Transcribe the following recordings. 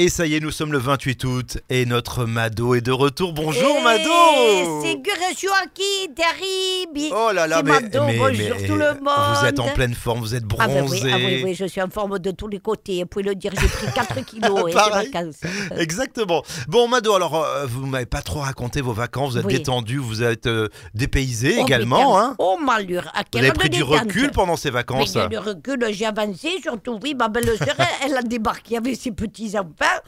Et ça y est, nous sommes le 28 août et notre Mado est de retour. Bonjour Eh, Mado C'est terrible Oh là là, mais, Mado, mais- bonjour mais, tout le Vous êtes en monde. pleine forme, vous êtes Ah ben bronzé. oui, ah oui, oui, je suis en forme de tous les côtés. Vous pouvez le dire, j'ai pris 4 kilos et vacances. Exactement. Bon Mado, alors euh, vous m'avez pas trop raconté vos vacances, vous êtes Oui. détendu, vous êtes euh, dépaysé Oh, également. Hein Oh malheur, à vous quelle avez heure pris du détente recul pendant ces Mais vacances. a du recul, j'ai avancé, surtout oui, ma belle-sœur, elle, elle a débarqué avec ses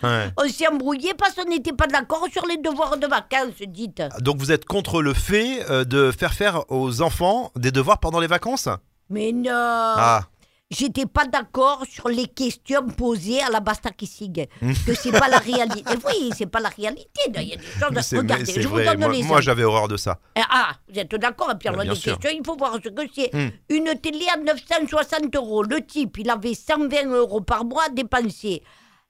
Ouais. On s'est embrouillé parce qu'on n'était pas d'accord sur les devoirs de vacances, dites. Donc vous êtes contre le fait euh, de faire faire aux enfants des devoirs pendant les vacances? Mais non Ah, J'étais pas d'accord sur les questions posées à la Basta Kissing. Que c'est pas la réalité. Oui, c'est pas la réalité. Il y a des choses. c'est Regardez, c'est je vous vrai. donne Moi, les moi, j'avais horreur de ça. Eh, Ah, vous êtes d'accord bien questions, il faut voir ce que c'est. Hmm. Une télé à 960 euros. Le type, il avait 120 euros par mois à dépenser.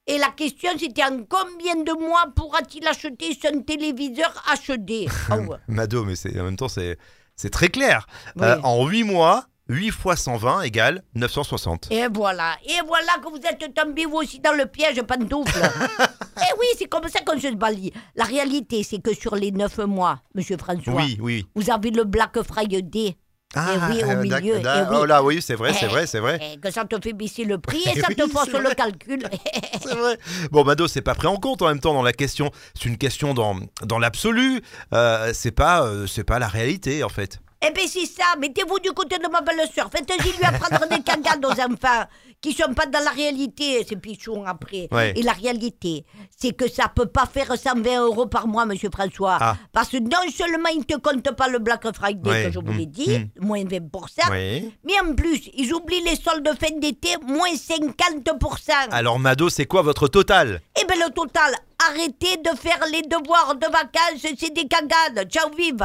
Et la question, c'était en combien de mois pourra-t-il acheter son téléviseur HD Ah ouais. Mado, mais c'est en même temps, c'est c'est très clair. Oui. Euh, en 8 mois, 8 fois 120 égale 960. Et voilà, et voilà que vous êtes tombé vous aussi dans le piège pantoufle. et oui, c'est comme ça qu'on se balie. La réalité, c'est que sur les 9 mois, Monsieur François, Oui, oui. vous avez le Black Friday. Oui, au euh, milieu, d'ac- eh oui. Oh là, oui, c'est vrai, c'est Eh, vrai, c'est vrai. Et que ça te fait baisser le prix et Eh ça oui, te force c'est le calcul. C'est vrai. Bon, Mado, c'est pas pris en compte en même temps dans la question. C'est une question dans, dans l'absolu. Euh, c'est pas, euh, c'est pas la réalité en fait. Eh bien, c'est ça. Mettez-vous du côté de ma belle-sœur. Faites-y lui apprendre des cagades aux enfants qui sont pas dans la réalité, ces pichons après. Ouais. Et la réalité, c'est que ça peut pas faire 120 euros par mois, monsieur François. Ah. Parce que non seulement ils te comptent pas le Black Friday Ouais. que je vous l'ai Mm. dit, moins 20%, Oui. mais en plus, ils oublient les soldes de fin d'été, moins 50%. Alors, Mado, c'est quoi votre total? Eh bien, le total, arrêtez de faire les devoirs de vacances, c'est des cagades. Ciao, vive